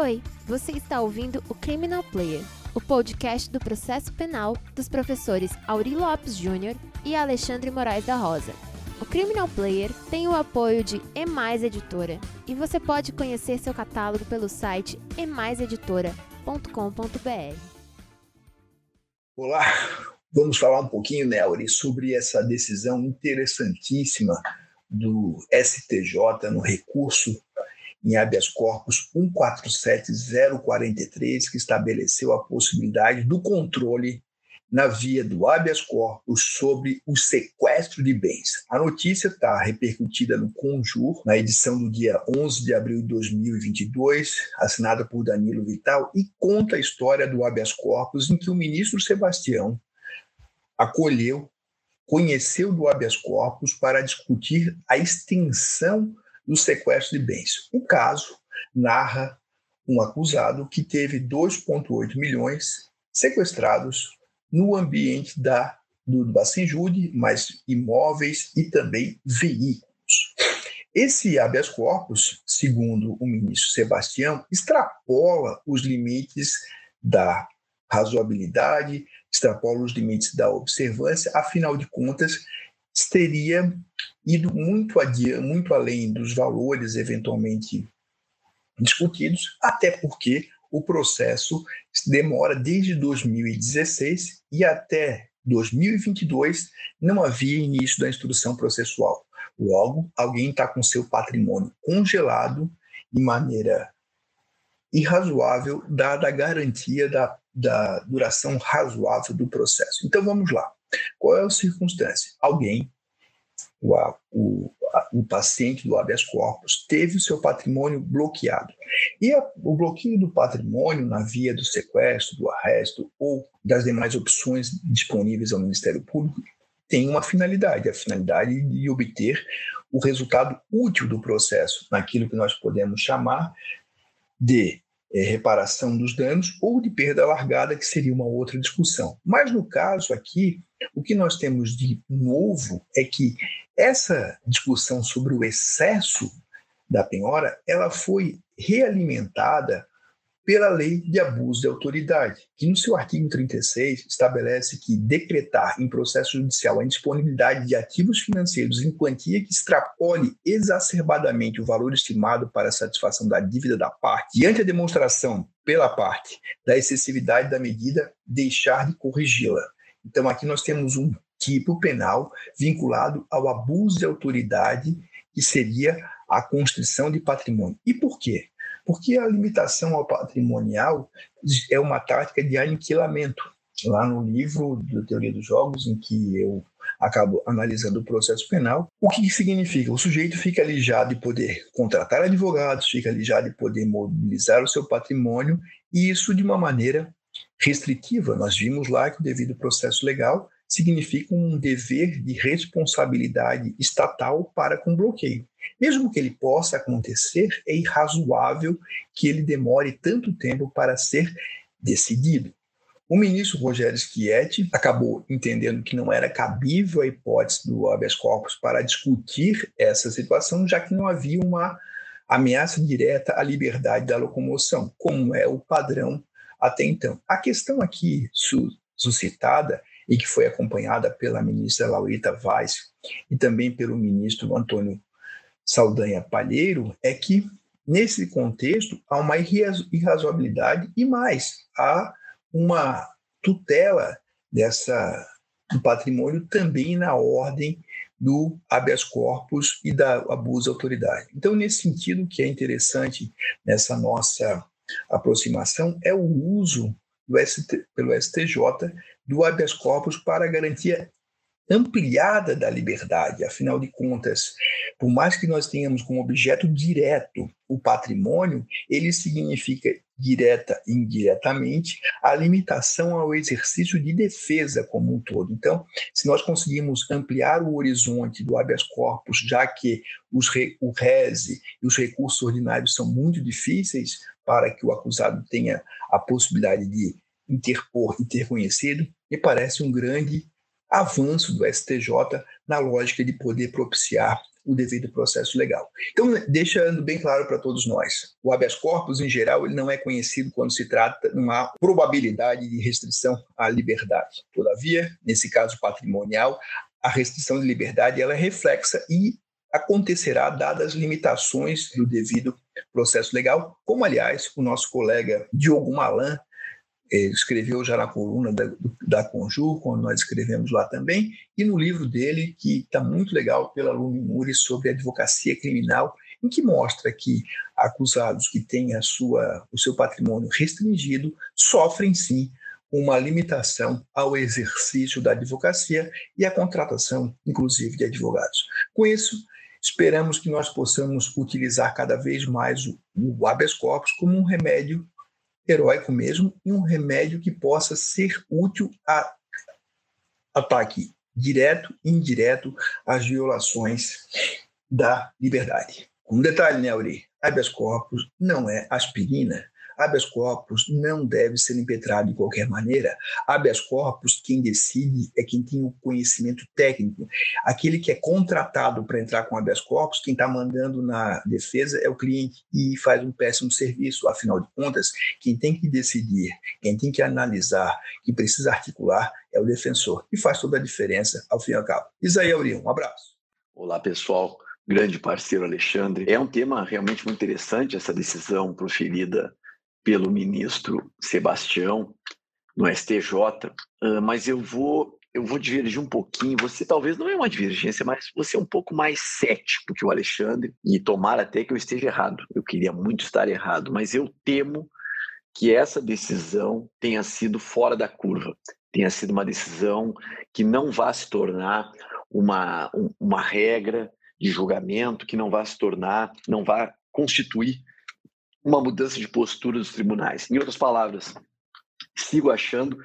Oi, você está ouvindo o Criminal Player, o podcast do processo penal dos professores Auri Lopes Júnior e Alexandre Moraes da Rosa. O Criminal Player tem o apoio de Emais Editora e você pode conhecer seu catálogo pelo site emaiseditora.com.br. Olá, vamos falar um pouquinho, né, Auri, sobre essa decisão interessantíssima do STJ no recurso em habeas corpus 147043, que estabeleceu a possibilidade do controle na via do habeas corpus sobre o sequestro de bens. A notícia está repercutida no Conjur, na edição do dia 11 de abril de 2022, assinada por Danilo Vital, e conta a história do habeas corpus em que o ministro Sebastião acolheu, conheceu do habeas corpus para discutir a extensão do sequestro de bens. O caso narra um acusado que teve 2,8 milhões sequestrados no ambiente da, do, Bacenjude, mas imóveis e também veículos. Esse habeas corpus, segundo o ministro Sebastião, extrapola os limites da razoabilidade, extrapola os limites da observância, afinal de contas, teria ido muito, adiante, muito além dos valores eventualmente discutidos, até porque o processo demora desde 2016 e até 2022 não havia início da instrução processual. Logo, alguém está com seu patrimônio congelado de maneira irrazoável, dada a garantia da, da duração razoável do processo. Então vamos lá. Qual é a circunstância? Alguém o, o, o paciente do habeas corpus teve o seu patrimônio bloqueado. E a, o bloqueio do patrimônio na via do sequestro, do arresto ou das demais opções disponíveis ao Ministério Público tem uma finalidade, a finalidade de obter o resultado útil do processo, naquilo que nós podemos chamar de é, reparação dos danos ou de perda largada, que seria uma outra discussão. Mas no caso aqui, o que nós temos de novo é que essa discussão sobre o excesso da penhora, ela foi realimentada pela lei de abuso de autoridade, que no seu artigo 36 estabelece que decretar em processo judicial a indisponibilidade de ativos financeiros em quantia que extrapole exacerbadamente o valor estimado para satisfação da dívida da parte, diante a demonstração pela parte da excessividade da medida, deixar de corrigi-la. Então aqui nós temos um tipo penal vinculado ao abuso de autoridade, que seria a constrição de patrimônio. E por quê? Porque a limitação ao patrimonial é uma tática de aniquilamento. Lá no livro da Teoria dos Jogos, em que eu acabo analisando o processo penal, o que significa? O sujeito fica alijado de poder contratar advogados, fica alijado de poder mobilizar o seu patrimônio, e isso de uma maneira restritiva. Nós vimos lá que o devido processo legal significa um dever de responsabilidade estatal para com bloqueio. Mesmo que ele possa acontecer, é irrazoável que ele demore tanto tempo para ser decidido. O ministro Rogério Schietti acabou entendendo que não era cabível a hipótese do habeas corpus para discutir essa situação, já que não havia uma ameaça direta à liberdade da locomoção, como é o padrão até então. A questão aqui suscitada e que foi acompanhada pela ministra Laurita Vaz e também pelo ministro Antônio Saldanha Palheiro, é que, nesse contexto, há uma irrazoabilidade e mais, há uma tutela dessa, do patrimônio também na ordem do habeas corpus e da abuso de autoridade. Então, nesse sentido, que é interessante nessa nossa aproximação é o uso ST, pelo STJ do habeas corpus para a garantia ampliada da liberdade. Afinal de contas, por mais que nós tenhamos como objeto direto o patrimônio, ele significa direta e indiretamente a limitação ao exercício de defesa como um todo. Então, se nós conseguimos ampliar o horizonte do habeas corpus, já que os re, o rese e os recursos ordinários são muito difíceis para que o acusado tenha a possibilidade de interpor e ter conhecido, me parece um grande avanço do STJ na lógica de poder propiciar o devido processo legal. Então, deixando bem claro para todos nós, o habeas corpus, em geral, ele não é conhecido quando se trata de uma probabilidade de restrição à liberdade. Todavia, nesse caso patrimonial, a restrição de liberdade ela é reflexa e acontecerá dadas as limitações do devido processo legal, como, aliás, o nosso colega Diogo Malan escreveu já na coluna da, da Conjur, quando nós escrevemos lá também, e no livro dele, que está muito legal, pela Lumi Muri, sobre advocacia criminal, em que mostra que acusados que têm a sua, o seu patrimônio restringido sofrem sim uma limitação ao exercício da advocacia e à contratação, inclusive, de advogados. Com isso, esperamos que nós possamos utilizar cada vez mais o, o habeas corpus como um remédio heróico mesmo e um remédio que possa ser útil a ataque direto e indireto às violações da liberdade. Um detalhe, né, Auri? Habeas corpus não é aspirina habeas corpus não deve ser impetrado de qualquer maneira. Habeas corpus, quem decide é quem tem o conhecimento técnico. Aquele que é contratado para entrar com habeas corpus, quem está mandando na defesa é o cliente e faz um péssimo serviço. Afinal de contas, quem tem que decidir, quem tem que analisar, quem precisa articular é o defensor. E faz toda a diferença ao fim e ao cabo. Isaías Uriel, um abraço. Olá, pessoal grande parceiro Alexandre. É um tema realmente muito interessante essa decisão proferida pelo ministro Sebastião no STJ, uh, mas eu vou eu vou divergir um pouquinho. Você talvez não é uma divergência, mas você é um pouco mais cético que o Alexandre e tomara até que eu esteja errado. Eu queria muito estar errado, mas eu temo que essa decisão tenha sido fora da curva, tenha sido uma decisão que não vá se tornar uma, uma regra de julgamento, que não vá se tornar, não vá constituir uma mudança de postura dos tribunais. Em outras palavras, sigo achando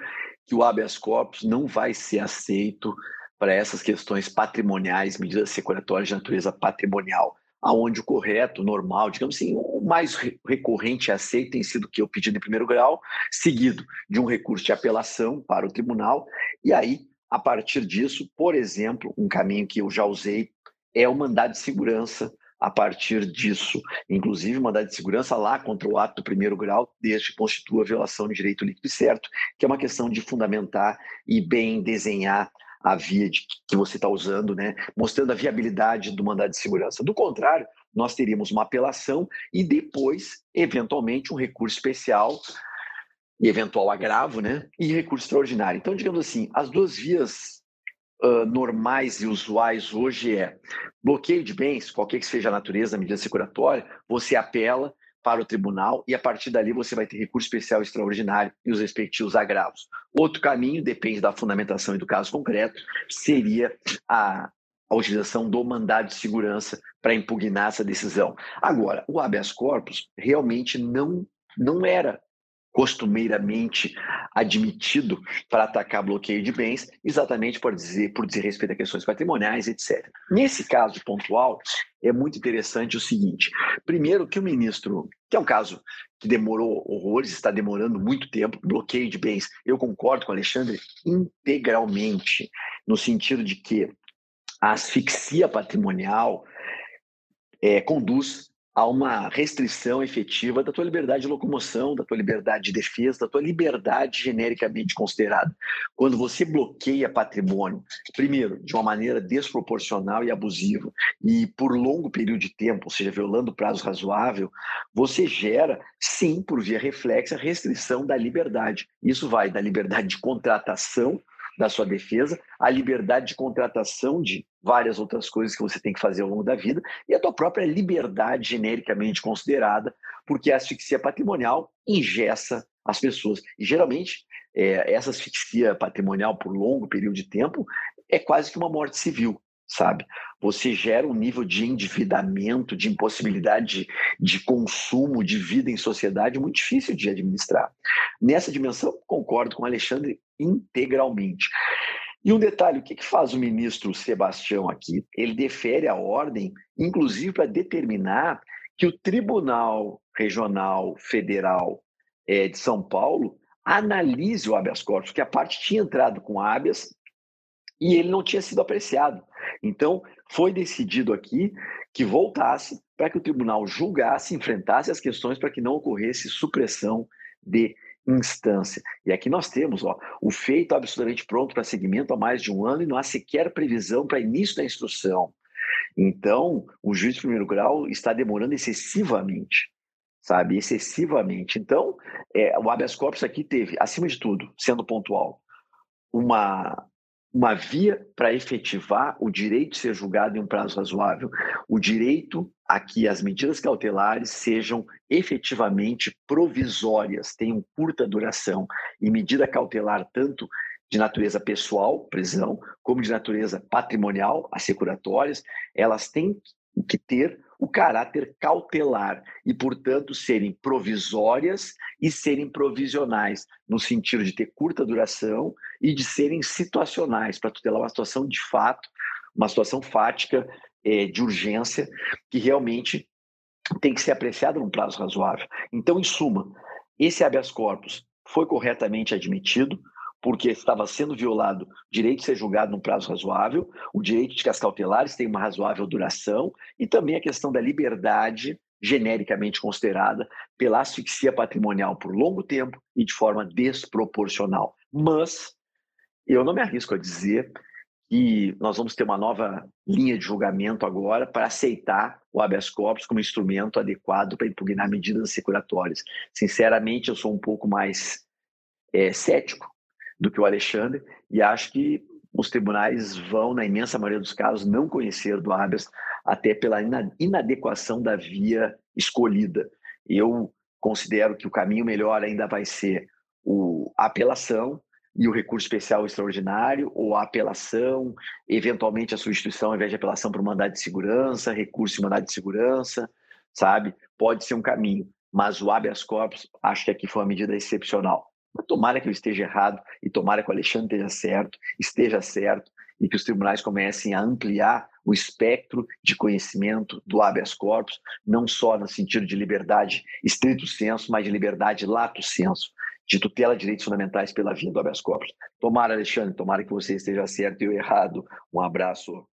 que o habeas corpus não vai ser aceito para essas questões patrimoniais, medidas securatórias de natureza patrimonial, aonde o correto, normal, digamos assim, o mais recorrente aceito tem sido que o pedido em primeiro grau, seguido de um recurso de apelação para o tribunal, e aí, a partir disso, por exemplo, um caminho que eu já usei é o mandado de segurança a partir disso, inclusive mandado de segurança lá contra o ato do primeiro grau, desde que constitua violação de direito líquido e certo, que é uma questão de fundamentar e bem desenhar a via de, que você está usando, né, mostrando a viabilidade do mandado de segurança. Do contrário, nós teríamos uma apelação e depois, eventualmente, um recurso especial e eventual agravo, né, e recurso extraordinário. Então, digamos assim, as duas vias uh, normais e usuais hoje é bloqueio de bens, qualquer que seja a natureza da medida securatória, você apela para o tribunal e a partir dali você vai ter recurso especial extraordinário e os respectivos agravos. Outro caminho, depende da fundamentação e do caso concreto, seria a, a utilização do mandado de segurança para impugnar essa decisão. Agora, o habeas corpus realmente não, não era costumeiramente admitido para atacar bloqueio de bens, exatamente por dizer, por dizer respeito a questões patrimoniais, etc. Nesse caso pontual, é muito interessante o seguinte: primeiro, que o ministro, que é um caso que demorou horrores, está demorando muito tempo, bloqueio de bens, eu concordo com o Alexandre integralmente, no sentido de que a asfixia patrimonial é, conduz a uma restrição efetiva da tua liberdade de locomoção, da tua liberdade de defesa, da tua liberdade genericamente considerada. Quando você bloqueia patrimônio, primeiro, de uma maneira desproporcional e abusiva, e por longo período de tempo, ou seja, violando o prazo razoável, você gera, sim, por via reflexa, restrição da liberdade. Isso vai da liberdade de contratação da sua defesa, a liberdade de contratação de várias outras coisas que você tem que fazer ao longo da vida e a tua própria liberdade genericamente considerada, porque a asfixia patrimonial ingessa as pessoas. E geralmente, é, essa asfixia patrimonial por longo período de tempo é quase que uma morte civil sabe? Você gera um nível de endividamento, de impossibilidade de, de, consumo, de vida em sociedade muito difícil de administrar. Nessa dimensão, concordo com o Alexandre integralmente. E um detalhe, o que, que faz o ministro Sebastião aqui? Ele defere a ordem, inclusive para determinar que o Tribunal Regional Federal é, de São Paulo analise o habeas corpus, que a parte tinha entrado com habeas e ele não tinha sido apreciado. Então, foi decidido aqui que voltasse para que o tribunal julgasse, enfrentasse as questões para que não ocorresse supressão de instância. E aqui nós temos ó, o feito absolutamente pronto para seguimento há mais de um ano e não há sequer previsão para início da instrução. Então, o juiz de primeiro grau está demorando excessivamente, sabe? Excessivamente. Então, é, o habeas corpus aqui teve, acima de tudo, sendo pontual, uma uma via para efetivar o direito de ser julgado em um prazo razoável, o direito a que as medidas cautelares sejam efetivamente provisórias, tenham curta duração, e medida cautelar tanto de natureza pessoal, prisão, como de natureza patrimonial, assecuratórias, elas têm que ter o caráter cautelar e, portanto, serem provisórias e serem provisionais, no sentido de ter curta duração e de serem situacionais, para tutelar uma situação de fato, uma situação fática é, de urgência, que realmente tem que ser apreciada num prazo razoável. Então, em suma, esse habeas corpus foi corretamente admitido, porque estava sendo violado o direito de ser julgado num prazo razoável, o direito de que as cautelares tenham uma razoável duração e também a questão da liberdade genericamente considerada pela asfixia patrimonial por longo tempo e de forma desproporcional. Mas eu não me arrisco a dizer que nós vamos ter uma nova linha de julgamento agora para aceitar o habeas corpus como instrumento adequado para impugnar medidas securatórias. Sinceramente, eu sou um pouco mais é, cético do que o Alexandre, e acho que os tribunais vão, na imensa maioria dos casos, não conhecer do habeas, até pela inadequação da via escolhida. Eu considero que o caminho melhor ainda vai ser o, a apelação e o recurso especial extraordinário, ou a apelação, eventualmente a substituição, ao invés de apelação para o mandado de segurança, recurso e mandado de segurança, sabe? Pode ser um caminho, mas o habeas corpus, acho que aqui foi uma medida excepcional. Tomara que eu esteja errado e tomara que o Alexandre esteja certo, esteja certo e que os tribunais comecem a ampliar o espectro de conhecimento do habeas corpus, não só no sentido de liberdade estrito senso, mas de liberdade lato senso, de tutela de direitos fundamentais pela via do habeas corpus. Tomara, Alexandre, tomara que você esteja certo e eu errado. Um abraço.